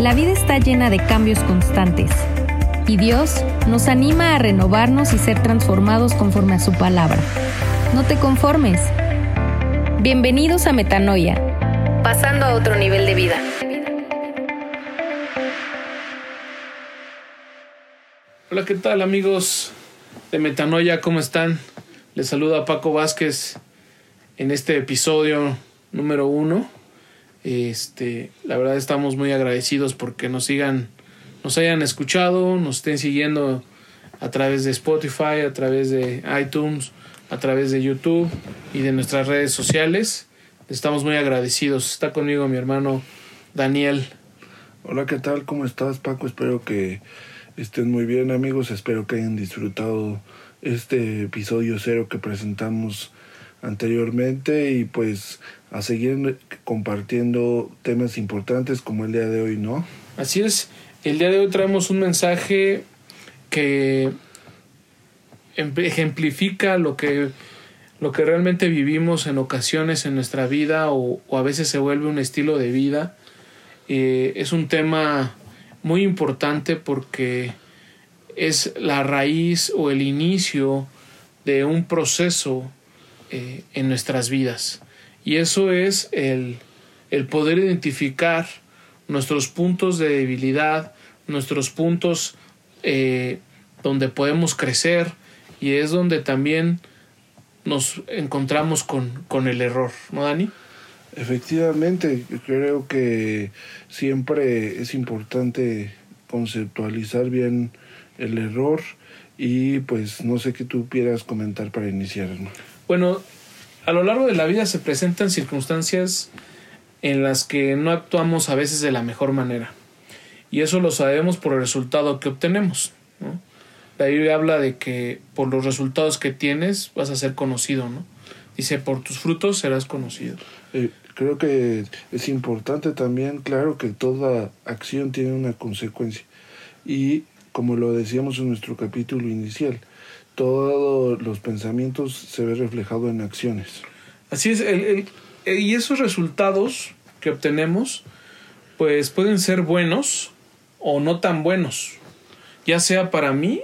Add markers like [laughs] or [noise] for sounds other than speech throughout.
La vida está llena de cambios constantes y Dios nos anima a renovarnos y ser transformados conforme a su palabra. No te conformes. Bienvenidos a Metanoia, pasando a otro nivel de vida. Hola, ¿qué tal amigos de Metanoia? ¿Cómo están? Les saluda Paco Vázquez en este episodio número uno este, la verdad estamos muy agradecidos porque nos sigan, nos hayan escuchado, nos estén siguiendo a través de Spotify, a través de iTunes, a través de YouTube y de nuestras redes sociales. Estamos muy agradecidos. Está conmigo mi hermano Daniel. Hola, ¿qué tal? ¿Cómo estás, Paco? Espero que estén muy bien, amigos. Espero que hayan disfrutado este episodio cero que presentamos anteriormente y pues a seguir compartiendo temas importantes como el día de hoy, ¿no? Así es, el día de hoy traemos un mensaje que ejemplifica lo que, lo que realmente vivimos en ocasiones en nuestra vida o, a veces se vuelve un estilo de vida. Eh, es un tema muy importante porque es la raíz o el inicio de un proceso eh, en nuestras vidas. Y eso es el, el poder identificar nuestros puntos de debilidad, nuestros puntos eh, donde podemos crecer y es donde también nos encontramos con, con el error, ¿no, Dani? Efectivamente, creo que siempre es importante conceptualizar bien el error y pues no sé qué tú quieras comentar para iniciar. Bueno, a lo largo de la vida se presentan circunstancias en las que no actuamos a veces de la mejor manera. Y eso lo sabemos por el resultado que obtenemos. La Biblia habla de que por los resultados que tienes vas a ser conocido. ¿no? Dice, por tus frutos serás conocido. Eh, creo que es importante también, claro, que toda acción tiene una consecuencia. Y como lo decíamos en nuestro capítulo inicial, todos los pensamientos se ve reflejado en acciones. Así es, el, y esos resultados que obtenemos, pues pueden ser buenos o no tan buenos, ya sea para mí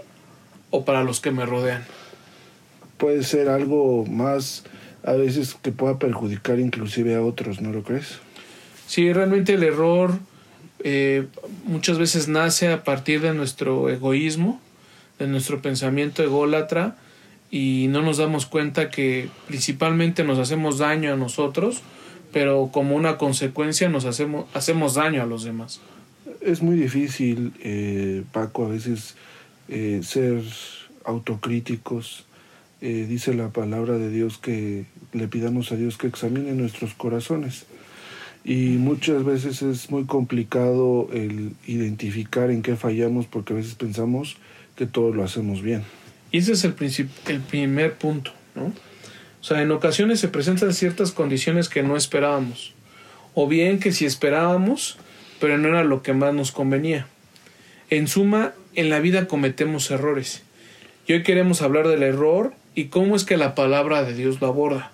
o para los que me rodean. Puede ser algo más a veces que pueda perjudicar inclusive a otros, ¿no lo crees? Sí, realmente el error eh, muchas veces nace a partir de nuestro egoísmo de nuestro pensamiento ególatra y no nos damos cuenta que principalmente nos hacemos daño a nosotros, pero como una consecuencia nos hacemos, hacemos daño a los demás. Es muy difícil, eh, Paco, a veces eh, ser autocríticos. Eh, dice la palabra de Dios que le pidamos a Dios que examine nuestros corazones. Y muchas veces es muy complicado el identificar en qué fallamos porque a veces pensamos que todo lo hacemos bien. Y ese es el, el primer punto, ¿no? O sea, en ocasiones se presentan ciertas condiciones que no esperábamos. O bien que si esperábamos, pero no era lo que más nos convenía. En suma, en la vida cometemos errores. Y hoy queremos hablar del error y cómo es que la palabra de Dios lo aborda.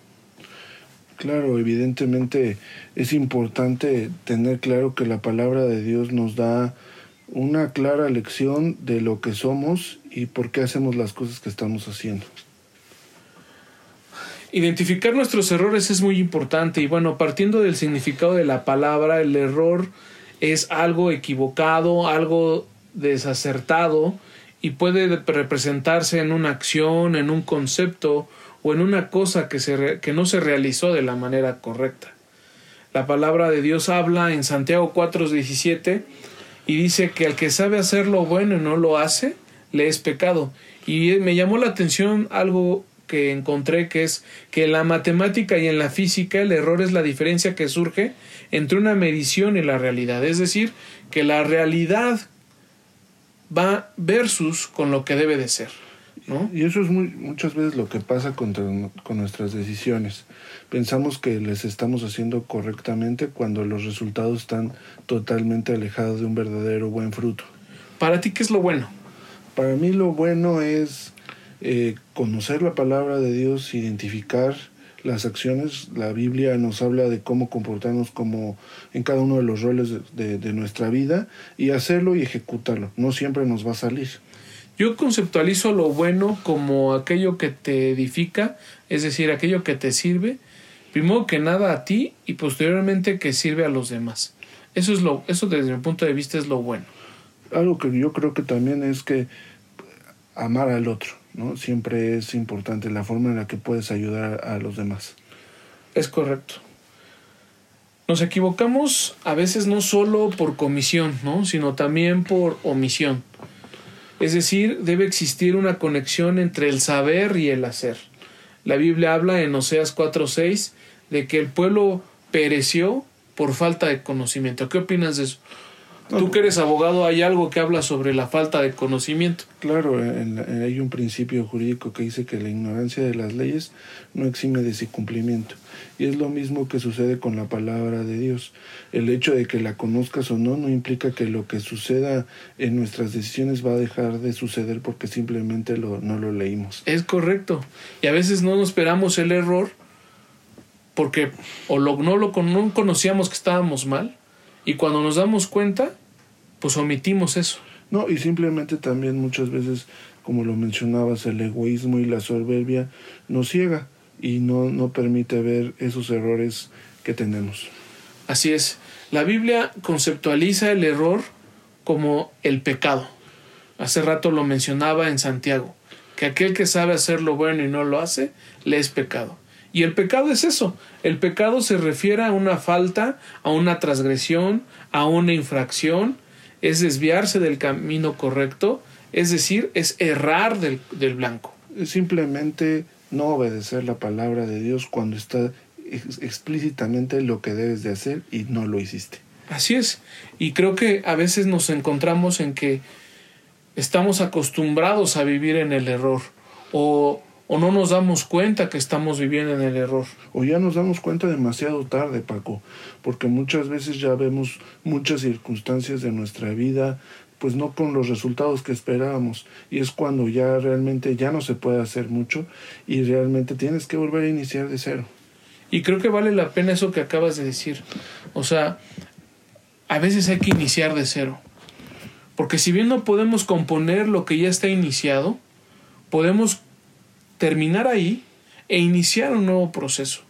Claro, evidentemente es importante tener claro que la palabra de Dios nos da una clara lección de lo que somos y por qué hacemos las cosas que estamos haciendo. Identificar nuestros errores es muy importante y bueno, partiendo del significado de la palabra, el error es algo equivocado, algo desacertado y puede representarse en una acción, en un concepto o en una cosa que, se que no se realizó de la manera correcta. La palabra de Dios habla en Santiago 4:17 y dice que al que sabe hacer lo bueno y no lo hace, le es pecado. Y me llamó la atención algo que encontré que es que en la matemática y en la física el error es la diferencia que surge entre una medición y la realidad. Es decir, que la realidad va versus con lo que debe de ser. Y eso es muy, muchas veces lo que pasa con, con nuestras decisiones. Pensamos que les estamos haciendo correctamente cuando los resultados están totalmente alejados de un verdadero buen fruto. ¿Para ti qué es lo bueno? Para mí lo bueno es eh, conocer la palabra de Dios, identificar las acciones. La Biblia nos habla de cómo comportarnos como en cada uno de los roles de, de nuestra vida y hacerlo y ejecutarlo. No siempre nos va a salir. Yo conceptualizo lo bueno como aquello que te edifica, es decir, aquello que te sirve, primero que nada a ti y posteriormente que sirve a los demás. Eso es lo, eso desde mi punto de vista es lo bueno. Algo que yo creo que también es que amar al otro, ¿no? Siempre es importante la forma en la que puedes ayudar a los demás. Es correcto. Nos equivocamos a veces no solo por comisión, ¿no? sino también por omisión. Es decir, debe existir una conexión entre el saber y el hacer. La Biblia habla en Oseas 4:6 de que el pueblo pereció por falta de conocimiento. ¿Qué opinas de eso? Tú que eres abogado, hay algo que habla sobre la falta de conocimiento. Claro, hay un principio jurídico que dice que la ignorancia de las leyes no exime de su cumplimiento. Y es lo mismo que sucede con la palabra de Dios. El hecho de que la conozcas o no no implica que lo que suceda en nuestras decisiones va a dejar de suceder porque simplemente lo, no lo leímos. Es correcto. Y a veces no nos esperamos el error porque o lo, no lo no conocíamos que estábamos mal y cuando nos damos cuenta pues omitimos eso. No, y simplemente también muchas veces, como lo mencionabas, el egoísmo y la soberbia nos ciega y no, no permite ver esos errores que tenemos. Así es. La Biblia conceptualiza el error como el pecado. Hace rato lo mencionaba en Santiago, que aquel que sabe hacer lo bueno y no lo hace, le es pecado. Y el pecado es eso. El pecado se refiere a una falta, a una transgresión, a una infracción, es desviarse del camino correcto, es decir, es errar del, del blanco. Es simplemente no obedecer la palabra de Dios cuando está explícitamente lo que debes de hacer y no lo hiciste. Así es. Y creo que a veces nos encontramos en que estamos acostumbrados a vivir en el error o, o no nos damos cuenta que estamos viviendo en el error. O ya nos damos cuenta demasiado tarde, Paco, porque muchas veces ya vemos muchas circunstancias de nuestra vida pues no con los resultados que esperábamos y es cuando ya realmente ya no se puede hacer mucho y realmente tienes que volver a iniciar de cero. Y creo que vale la pena eso que acabas de decir. O sea, a veces hay que iniciar de cero. Porque si bien no podemos componer lo que ya está iniciado, podemos terminar ahí e iniciar un nuevo proceso.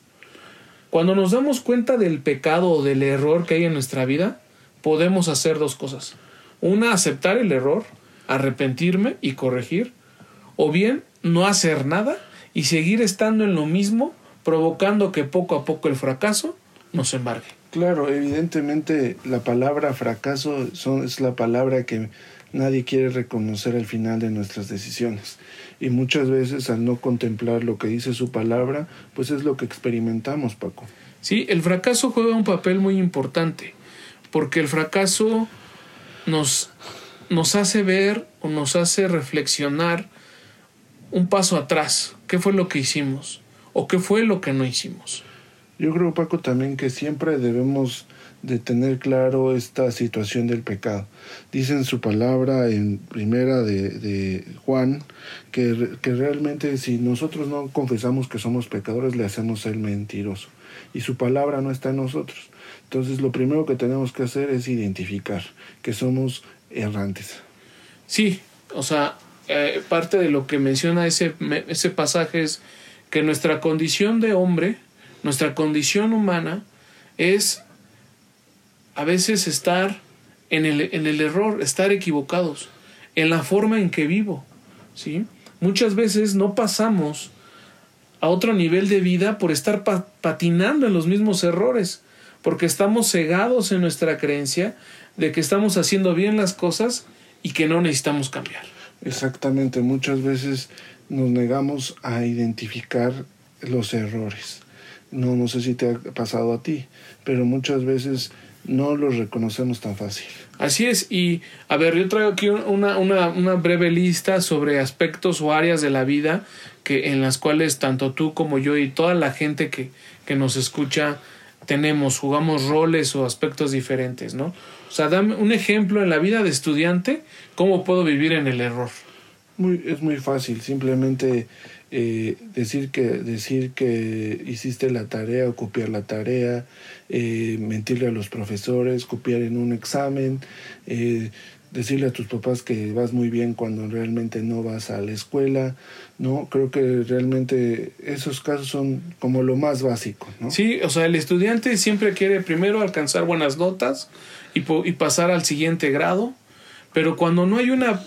Cuando nos damos cuenta del pecado o del error que hay en nuestra vida, podemos hacer dos cosas. Una, aceptar el error, arrepentirme y corregir. O bien, no hacer nada y seguir estando en lo mismo, provocando que poco a poco el fracaso nos embargue. Claro, evidentemente la palabra fracaso son, es la palabra que nadie quiere reconocer al final de nuestras decisiones. Y muchas veces al no contemplar lo que dice su palabra, pues es lo que experimentamos, Paco. Sí, el fracaso juega un papel muy importante, porque el fracaso nos, nos hace ver o nos hace reflexionar un paso atrás. ¿Qué fue lo que hicimos? ¿O qué fue lo que no hicimos? Yo creo, Paco, también que siempre debemos de tener claro esta situación del pecado. Dice en su palabra en primera de, de Juan que, que, realmente si nosotros no confesamos que somos pecadores le hacemos el mentiroso y su palabra no está en nosotros. Entonces lo primero que tenemos que hacer es identificar que somos errantes. Sí, o sea, eh, parte de lo que menciona ese, ese pasaje es que nuestra condición de hombre, nuestra condición humana, es a veces estar en el, en el error, estar equivocados, en la forma en que vivo. ¿sí? Muchas veces no pasamos a otro nivel de vida por estar patinando en los mismos errores porque estamos cegados en nuestra creencia de que estamos haciendo bien las cosas y que no necesitamos cambiar. Exactamente, muchas veces nos negamos a identificar los errores. No, no sé si te ha pasado a ti, pero muchas veces no los reconocemos tan fácil. Así es, y a ver, yo traigo aquí una, una, una breve lista sobre aspectos o áreas de la vida que, en las cuales tanto tú como yo y toda la gente que, que nos escucha tenemos, jugamos roles o aspectos diferentes, ¿no? O sea, dame un ejemplo en la vida de estudiante, ¿cómo puedo vivir en el error? Muy, es muy fácil, simplemente eh, decir, que, decir que hiciste la tarea o copiar la tarea, eh, mentirle a los profesores, copiar en un examen, eh, decirle a tus papás que vas muy bien cuando realmente no vas a la escuela, ¿no? Creo que realmente esos casos son como lo más básico, ¿no? Sí, o sea, el estudiante siempre quiere primero alcanzar buenas notas y, y pasar al siguiente grado, pero cuando no hay una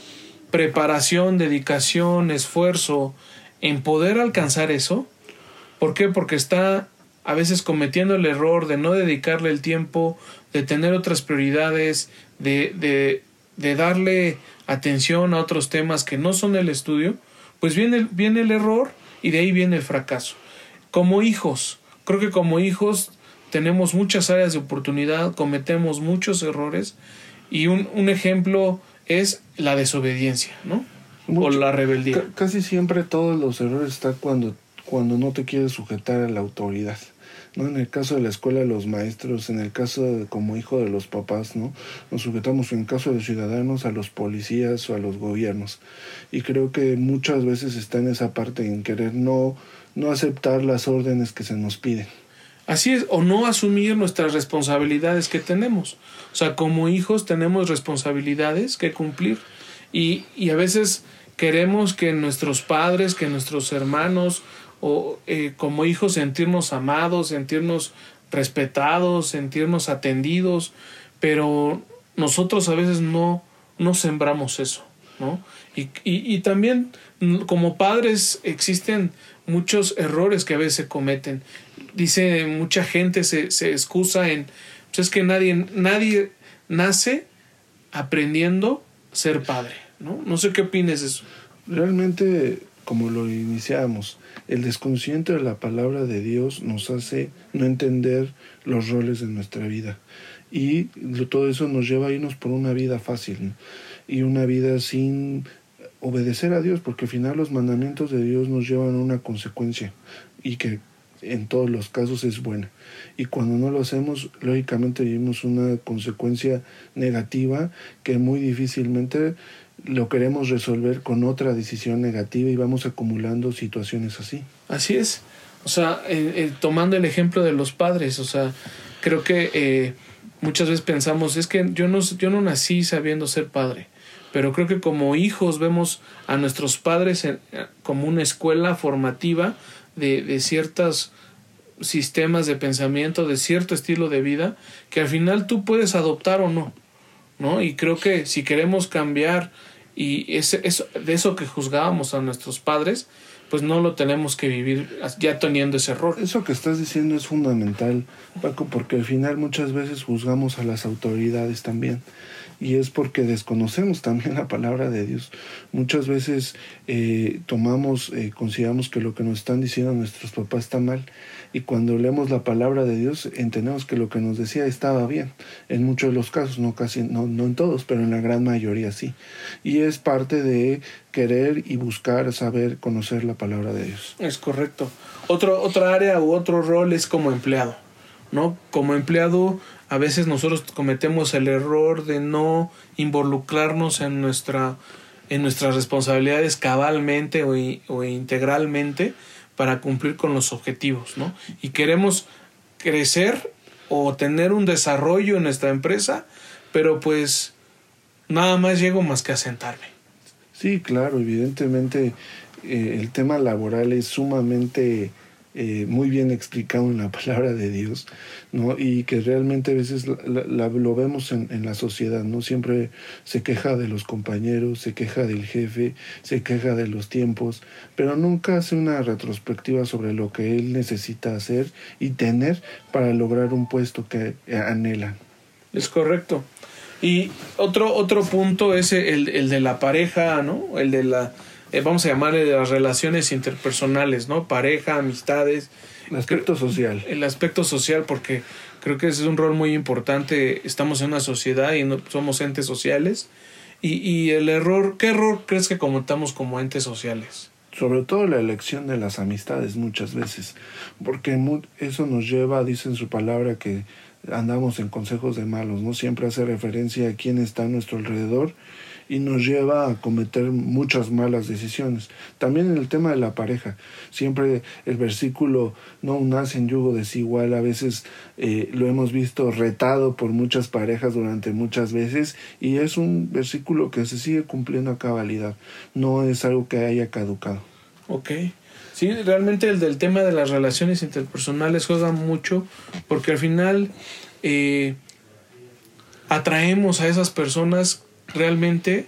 preparación, dedicación, esfuerzo en poder alcanzar eso, ¿por qué? Porque está a veces cometiendo el error de no dedicarle el tiempo, de tener otras prioridades, de, de, de darle atención a otros temas que no son el estudio, pues viene, viene el error y de ahí viene el fracaso. Como hijos, creo que como hijos tenemos muchas áreas de oportunidad, cometemos muchos errores y un, un ejemplo es la desobediencia, ¿no? O la rebeldía. casi siempre todos los errores están cuando, cuando no te quieres sujetar a la autoridad. ¿no? En el caso de la escuela, los maestros, en el caso de, como hijo de los papás, ¿no? Nos sujetamos en caso de ciudadanos a los policías o a los gobiernos. Y creo que muchas veces está en esa parte en querer no, no aceptar las órdenes que se nos piden. Así es, o no asumir nuestras responsabilidades que tenemos. O sea, como hijos tenemos responsabilidades que cumplir y, a veces queremos que nuestros padres, que nuestros hermanos o eh, como hijos sentirnos amados, sentirnos respetados, sentirnos atendidos, pero nosotros a veces no, no sembramos eso, ¿no? Y, y, también como padres existen muchos errores que a veces se cometen. Dice mucha gente se, se excusa en pues es que nadie, nadie nace aprendiendo ser padre, ¿no? No sé qué opinas de eso. Realmente, como lo iniciamos, el desconocimiento de la palabra de Dios nos hace no entender los roles de nuestra vida. Y todo eso nos lleva a irnos por una vida fácil y una vida sin obedecer a Dios, porque al final los mandamientos de Dios nos llevan a una consecuencia y que en todos los casos es buena. Y cuando no lo hacemos, lógicamente vivimos una consecuencia negativa que muy difícilmente lo queremos resolver con otra decisión negativa y vamos acumulando situaciones así. Así es. O sea, eh, eh, tomando el ejemplo de los padres, o sea, creo que eh, muchas veces pensamos, es que yo no, yo no nací sabiendo ser padre, pero creo que como hijos vemos a nuestros padres como una escuela formativa de, de ciertos sistemas de pensamiento, de cierto estilo de vida, que al final tú puedes adoptar o no. ¿no? Y creo que si queremos cambiar y ese, eso, de eso que juzgábamos a nuestros padres, pues no lo tenemos que vivir ya teniendo ese error. Eso que estás diciendo es fundamental, Paco, porque al final muchas veces juzgamos a las autoridades también. Y es porque desconocemos también la palabra de Dios. Muchas veces eh, tomamos, eh, consideramos que lo que nos están diciendo nuestros papás está mal y cuando leemos la palabra de Dios entendemos que lo que nos decía estaba bien. En muchos de los casos, no casi, no, no en todos, pero en la gran mayoría sí. Y es parte de querer y buscar saber conocer la palabra de Dios. Es correcto. Otro, otra área u otro rol es como empleado. ¿no? Como empleado, a veces nosotros cometemos el error de no involucrarnos en nuestra en nuestras responsabilidades cabalmente o, o integralmente para cumplir con los objetivos, ¿no? Y queremos crecer o tener un desarrollo en nuestra empresa, pero pues nada más llego más que a sentarme. Sí, claro, evidentemente eh, el tema laboral es sumamente eh, muy bien explicado en la [laughs] palabra de Dios, ¿no? Y que realmente a veces lo vemos en, en, la sociedad, ¿no? Siempre se queja de los compañeros, se queja del jefe, se queja de los tiempos, pero nunca hace una retrospectiva sobre lo que él necesita hacer y tener para lograr un puesto que anhela. Es correcto. Y otro, otro punto es el, el de la pareja, ¿no? El de la eh, vamos a llamarle de las relaciones interpersonales, ¿no? Pareja, amistades. El aspecto social. El aspecto social, porque creo que ese es un rol muy importante. Estamos en una sociedad y no, somos entes sociales. Y, y el error, ¿qué error crees que cometamos como entes sociales? sobre todo la elección de las amistades muchas veces, porque eso nos lleva, dice en su palabra, que andamos en consejos de malos, ¿no? Siempre hace referencia a quién está a nuestro alrededor y nos lleva a cometer muchas malas decisiones. También en el tema de la pareja, siempre el versículo no nace en yugo desigual, a veces eh, lo hemos visto retado por muchas parejas durante muchas veces y es un versículo que se sigue cumpliendo a cabalidad, no es algo que haya caducado. Ok. Sí, realmente el del tema de las relaciones interpersonales juega mucho porque al final eh, atraemos a esas personas realmente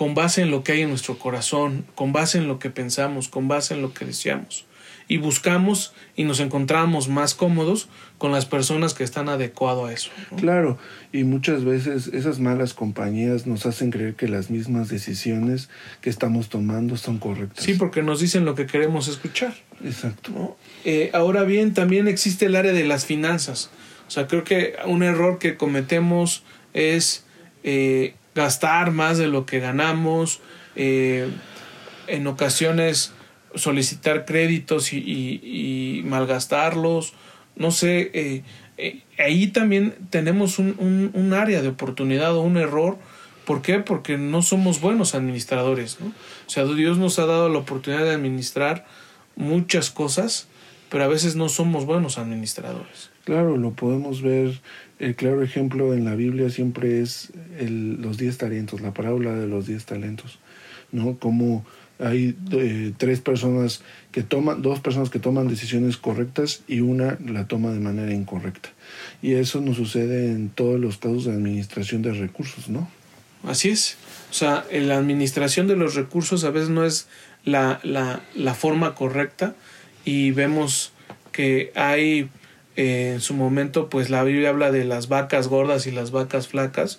con base en lo que hay en nuestro corazón, con base en lo que pensamos, con base en lo que deseamos. Y buscamos y nos encontramos más cómodos con las personas que están adecuados a eso. Claro, y muchas veces esas malas compañías nos hacen creer que las mismas decisiones que estamos tomando son correctas. Sí, porque nos dicen lo que queremos escuchar. Exacto. Eh, ahora bien, también existe el área de las finanzas. O sea, creo que un error que cometemos es eh, gastar más de lo que ganamos, eh, en ocasiones solicitar créditos y, malgastarlos, no sé, eh, eh, ahí también tenemos un, un, área de oportunidad o un error. ¿Por qué? Porque no somos buenos administradores. O sea, Dios nos ha dado la oportunidad de administrar muchas cosas, pero a veces no somos buenos administradores. Claro, lo podemos ver el claro ejemplo en la Biblia siempre es el, los diez talentos, la parábola de los diez talentos, ¿no? Como hay eh, tres personas que toman, dos personas que toman decisiones correctas y una la toma de manera incorrecta. Y eso nos sucede en todos los casos de administración de recursos, ¿no? Así es. O sea, en la administración de los recursos a veces no es la, la, la forma correcta y vemos que hay eh, en su momento pues la Biblia habla de las vacas gordas y las vacas flacas,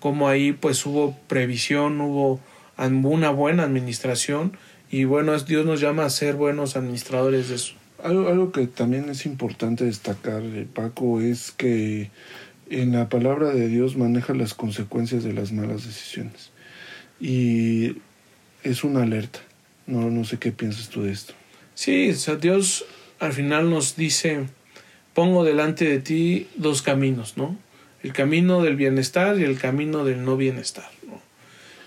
como ahí pues hubo previsión, hubo una buena administración y bueno, Dios nos llama a ser buenos administradores de eso. Algo, algo que también es importante destacar, eh, Paco, es que en la palabra de Dios maneja las consecuencias de las malas decisiones. Y es una alerta. No, no sé qué piensas tú de esto. Sí, o sea, Dios al final nos dice, pongo delante de ti dos caminos, ¿no? El camino del bienestar y el camino del no bienestar.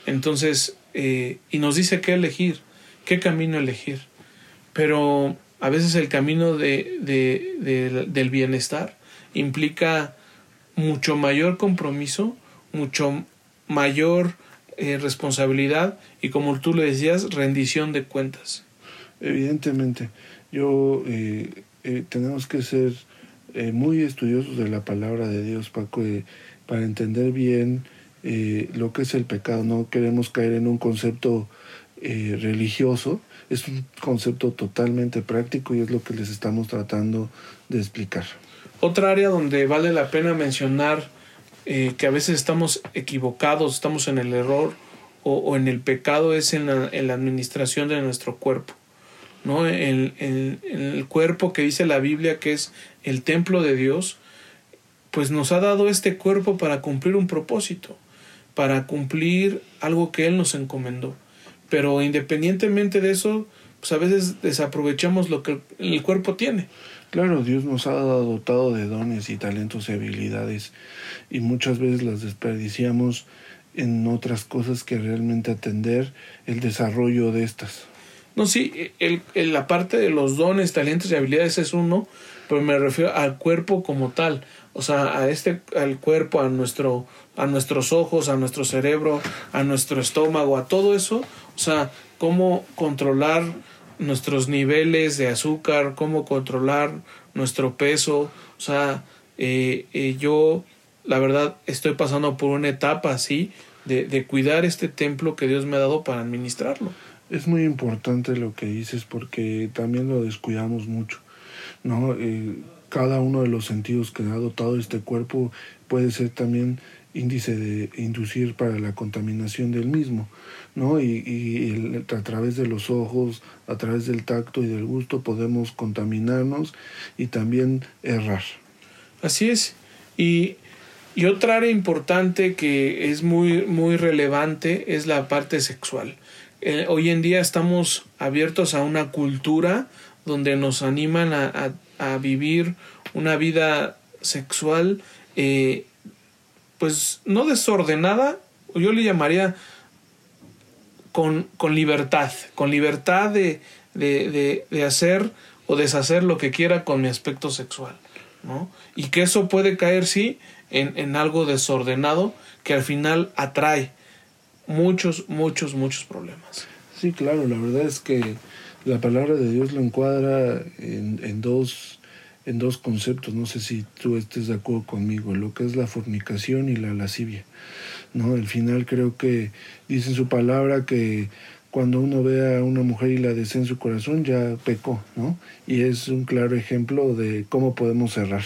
Entonces, eh, y nos dice qué elegir, qué camino elegir. Pero a veces el camino de, del bienestar implica mucho mayor compromiso, mucho mayor eh, responsabilidad y como tú le decías, rendición de cuentas. Evidentemente, yo eh, eh, tenemos que ser eh, muy estudiosos de la palabra de Dios, Paco, eh, para entender bien lo que es el pecado. No queremos caer en un concepto religioso, es un concepto totalmente práctico y es lo que les estamos tratando de explicar. Otra área donde vale la pena mencionar que a veces estamos equivocados, estamos en el error o, o en el pecado es en la, en la administración de nuestro cuerpo. ¿No? El, el, el, cuerpo que dice la Biblia que es el templo de Dios, pues nos ha dado este cuerpo para cumplir un propósito, para cumplir algo que Él nos encomendó. Pero independientemente de eso, pues a veces desaprovechamos lo que el cuerpo tiene. Claro, Dios nos ha dotado de dones y talentos y habilidades y muchas veces las desperdiciamos en otras cosas que realmente atender el desarrollo de estas. No, sí, el, la parte de los dones, talentos y habilidades es uno, pero me refiero al cuerpo como tal, o sea, a este, al cuerpo, a nuestro, a nuestros ojos, a nuestro cerebro, a nuestro estómago, a todo eso, o sea, cómo controlar nuestros niveles de azúcar, cómo controlar nuestro peso, o sea, eh, eh, yo, la verdad, estoy pasando por una etapa así de, de cuidar este templo que Dios me ha dado para administrarlo. Es muy importante lo que dices porque también lo descuidamos mucho, ¿no? Eh, cada uno de los sentidos que ha dotado este cuerpo puede ser también índice de inducir para la contaminación del mismo, ¿no? Y, a través de los ojos, a través del tacto y del gusto podemos contaminarnos y también errar. Así es. Y, y otra área importante que es muy, muy relevante es la parte sexual eh, hoy en día estamos abiertos a una cultura donde nos animan a, a, vivir una vida sexual eh, pues no desordenada yo le llamaría con, con libertad, con libertad de, de, de, hacer o deshacer lo que quiera con mi aspecto sexual. ¿no? Y que eso puede caer, sí, en, en algo desordenado que al final atrae muchos, muchos, muchos problemas. Sí, claro, la verdad es que la palabra de Dios lo encuadra en, en, dos, en dos conceptos. No sé si tú estés de acuerdo conmigo, lo que es la fornicación y la lascivia. ¿no? Al final creo que dice en su palabra que cuando uno ve a una mujer y la desea en su corazón, ya pecó, ¿no? Y es un claro ejemplo de cómo podemos cerrar.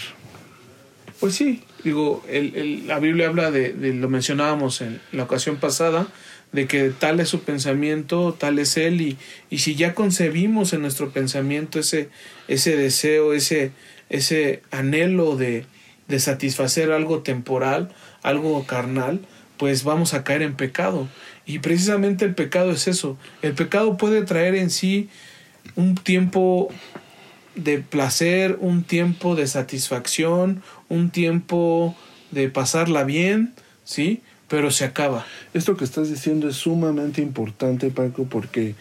Pues sí, digo, el, el, la Biblia habla de, lo mencionábamos en la ocasión pasada, de que tal es su pensamiento, tal es él, y, y si ya concebimos en nuestro pensamiento ese, ese deseo, ese, ese anhelo de, de satisfacer algo temporal, algo carnal, pues vamos a caer en pecado. Y precisamente el pecado es eso. El pecado puede traer en sí un tiempo de placer, un tiempo de satisfacción, un tiempo de pasarla bien, ¿sí? Pero se acaba. Esto que estás diciendo es sumamente importante, Paco, porque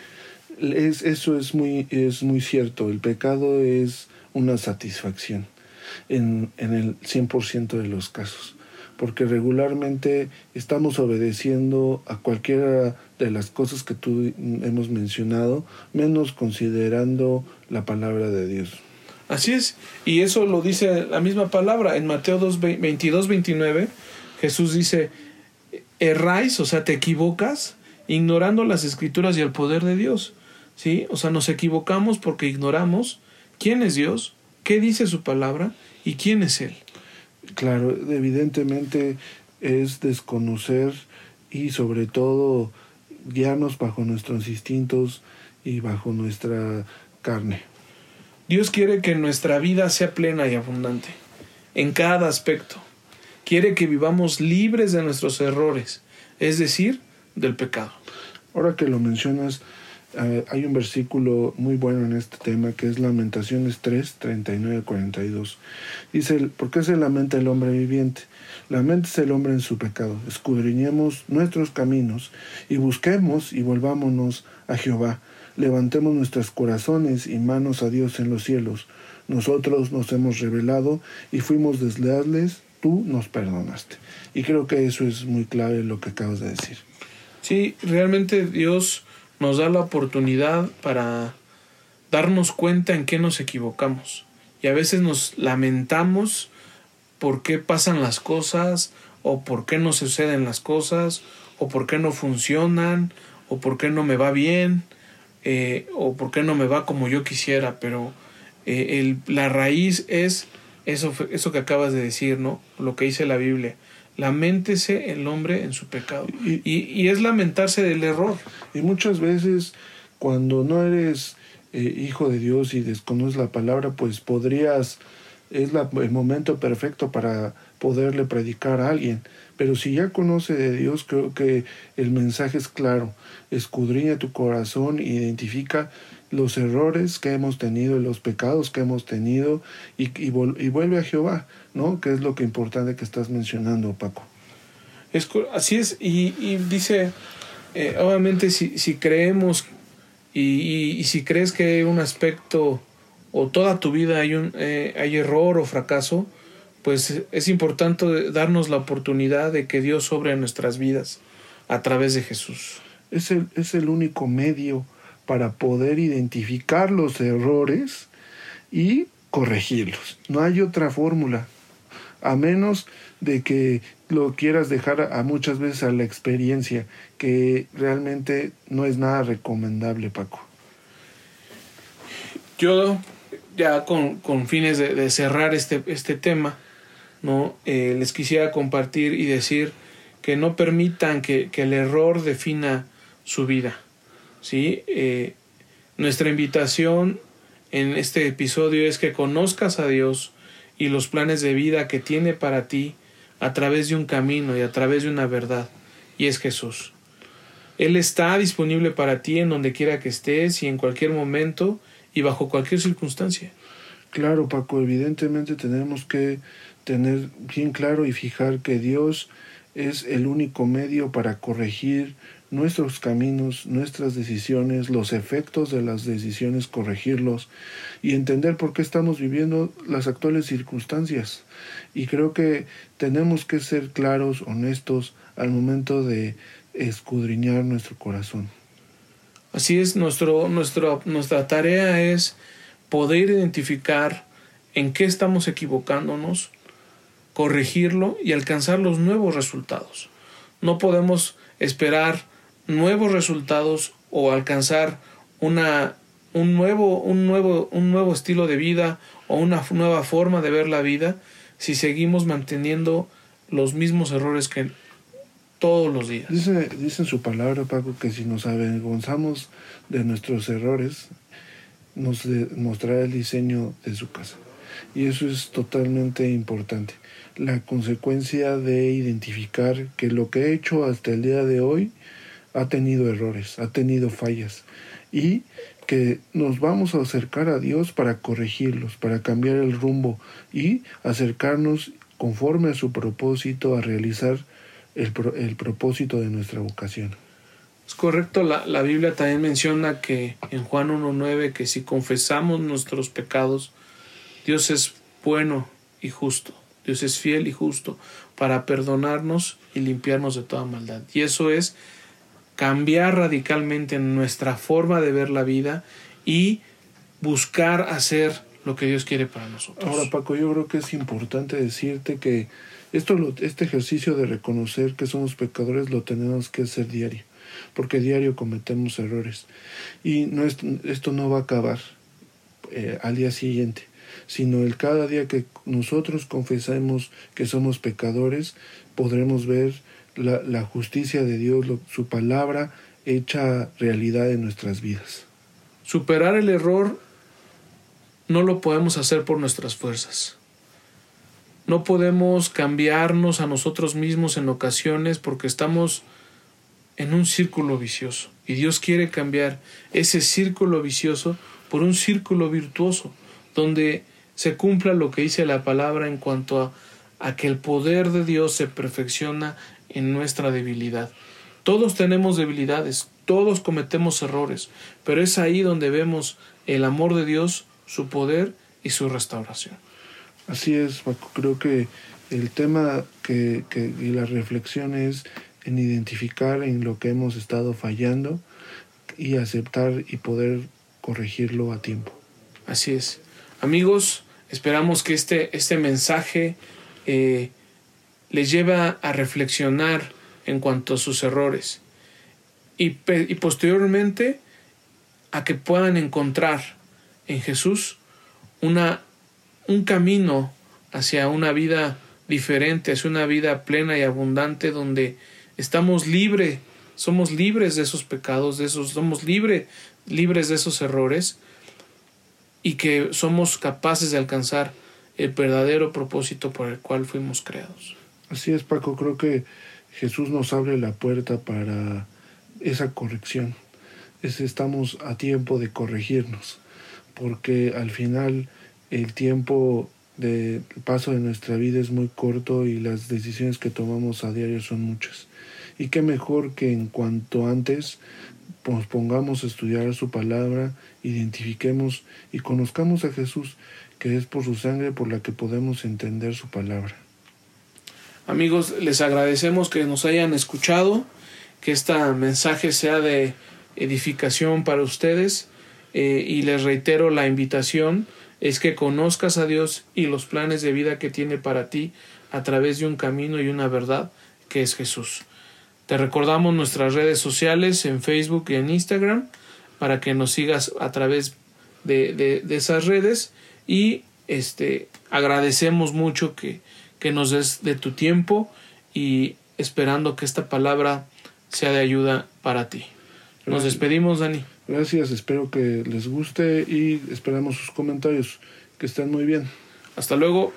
es, eso es muy, es muy cierto. El pecado es una satisfacción en, en el 100% de los casos porque regularmente estamos obedeciendo a cualquiera de las cosas que tú hemos mencionado, menos considerando la palabra de Dios. Así es, y eso lo dice la misma palabra en Mateo 2, 22, 29. Jesús dice, erráis, o sea, te equivocas, ignorando las escrituras y el poder de Dios. ¿Sí? O sea, nos equivocamos porque ignoramos quién es Dios, qué dice su palabra y quién es Él. Claro, evidentemente es desconocer y sobre todo guiarnos bajo nuestros instintos y bajo nuestra carne. Dios quiere que nuestra vida sea plena y abundante, en cada aspecto. Quiere que vivamos libres de nuestros errores, es decir, del pecado. Ahora que lo mencionas, Uh, hay un versículo muy bueno en este tema que es Lamentaciones 3, 39, 42. Dice, ¿por qué se lamenta el hombre viviente? Lamenta el hombre en su pecado. Escudriñemos nuestros caminos y busquemos y volvámonos a Jehová. Levantemos nuestros corazones y manos a Dios en los cielos. Nosotros nos hemos revelado y fuimos desleales, tú nos perdonaste. Y creo que eso es muy clave lo que acabas de decir. Sí, realmente Dios nos da la oportunidad para darnos cuenta en qué nos equivocamos. Y a veces nos lamentamos por qué pasan las cosas, o por qué no suceden las cosas, o por qué no funcionan, o por qué no me va bien, eh, o por qué no me va como yo quisiera. Pero eh, el, la raíz es eso, eso que acabas de decir, ¿no? Lo que dice la Biblia Lamentese el hombre en su pecado. Y, y, y, es lamentarse del error. Y muchas veces cuando no eres eh, hijo de Dios y desconoces la palabra, pues podrías, es la, el momento perfecto para poderle predicar a alguien. Pero si ya conoce de Dios, creo que el mensaje es claro. Escudriña tu corazón, identifica los errores que hemos tenido, los pecados que hemos tenido y, y, vuelve a Jehová, ¿no? Que es lo que importante que estás mencionando, Paco. Es, así es, y, dice, eh, obviamente si, si creemos y, y, si crees que hay un aspecto o toda tu vida hay, un, eh, hay error o fracaso, pues es importante darnos la oportunidad de que Dios sobre nuestras vidas a través de Jesús. Es el, es el único medio para poder identificar los errores y corregirlos. No hay otra fórmula, a menos de que lo quieras dejar a, a, muchas veces a la experiencia, que realmente no es nada recomendable, Paco. Yo, ya con, con fines de, de, cerrar este, este tema, ¿no? Eh, les quisiera compartir y decir que no permitan que, que el error defina su vida. ¿sí? Eh, nuestra invitación en este episodio es que conozcas a Dios y los planes de vida que tiene para ti a través de un camino y a través de una verdad, y es Jesús. Él está disponible para ti en donde quiera que estés y en cualquier momento y bajo cualquier circunstancia. Claro, Paco, evidentemente tenemos que tener bien claro y fijar que Dios es el único medio para corregir nuestros caminos, nuestras decisiones, los efectos de las decisiones, corregirlos y entender por qué estamos viviendo las actuales circunstancias. Y creo que tenemos que ser claros, honestos al momento de escudriñar nuestro corazón. Así es, nuestro, nuestro, nuestra tarea es poder identificar en qué estamos equivocándonos, corregirlo y alcanzar los nuevos resultados. No podemos esperar nuevos resultados o alcanzar una, un, nuevo, un, nuevo, un nuevo estilo de vida o una nueva forma de ver la vida si seguimos manteniendo los mismos errores que todos los días. Dice, su palabra, Paco, que si nos avergonzamos de nuestros errores, nos mostrará el diseño de su casa. Y eso es totalmente importante. La consecuencia de identificar que lo que he hecho hasta el día de hoy ha tenido errores, ha tenido fallas. Y que nos vamos a acercar a Dios para corregirlos, para cambiar el rumbo y acercarnos conforme a su propósito a realizar el, el propósito de nuestra vocación. Es correcto, la, la Biblia también menciona que en Juan 1.9 que si confesamos nuestros pecados, Dios es bueno y justo, Dios es fiel y justo para perdonarnos y limpiarnos de toda maldad. Y eso es cambiar radicalmente nuestra forma de ver la vida y buscar hacer lo que Dios quiere para nosotros. Ahora, Paco, yo creo que es importante decirte que esto, este ejercicio de reconocer que somos pecadores lo tenemos que hacer diario, porque diario cometemos errores. Y esto no va a acabar eh, al día siguiente, sino el cada día que nosotros confesemos que somos pecadores, podremos ver la, justicia de Dios, su palabra hecha realidad en nuestras vidas. Superar el error no lo podemos hacer por nuestras fuerzas. No podemos cambiarnos a nosotros mismos en ocasiones porque estamos en un círculo vicioso. Y Dios quiere cambiar ese círculo vicioso por un círculo virtuoso, donde se cumpla lo que dice la palabra en cuanto a, a que el poder de Dios se perfecciona en nuestra debilidad. Todos tenemos debilidades, todos cometemos errores, pero es ahí donde vemos el amor de Dios, su poder y su restauración. Así es, Paco. Creo que el tema que, que, y la reflexión es en identificar en lo que hemos estado fallando y aceptar y poder corregirlo a tiempo. Así es. Amigos, esperamos que este, este mensaje eh, les lleva a reflexionar en cuanto a sus errores y, y posteriormente a que puedan encontrar en Jesús una, un camino hacia una vida diferente, hacia una vida plena y abundante donde estamos libres, somos libres de esos pecados, de esos, somos libre, libres de esos errores y que somos capaces de alcanzar el verdadero propósito por el cual fuimos creados. Así es, Paco, creo que Jesús nos abre la puerta para esa corrección. Es, estamos a tiempo de corregirnos, porque al final el tiempo de paso de nuestra vida es muy corto y las decisiones que tomamos a diario son muchas. Y qué mejor que en cuanto antes nos pongamos a estudiar su palabra, identifiquemos y conozcamos a Jesús, que es por su sangre por la que podemos entender su palabra. Amigos, les agradecemos que nos hayan escuchado, que este mensaje sea de edificación para ustedes eh, y les reitero la invitación es que conozcas a Dios y los planes de vida que tiene para ti a través de un camino y una verdad que es Jesús. Te recordamos nuestras redes sociales en Facebook y en Instagram para que nos sigas a través de, de, de esas redes y este agradecemos mucho que que nos des de tu tiempo y esperando que esta palabra sea de ayuda para ti. Nos despedimos, Dani. Gracias, espero que les guste y esperamos sus comentarios. Que estén muy bien. Hasta luego.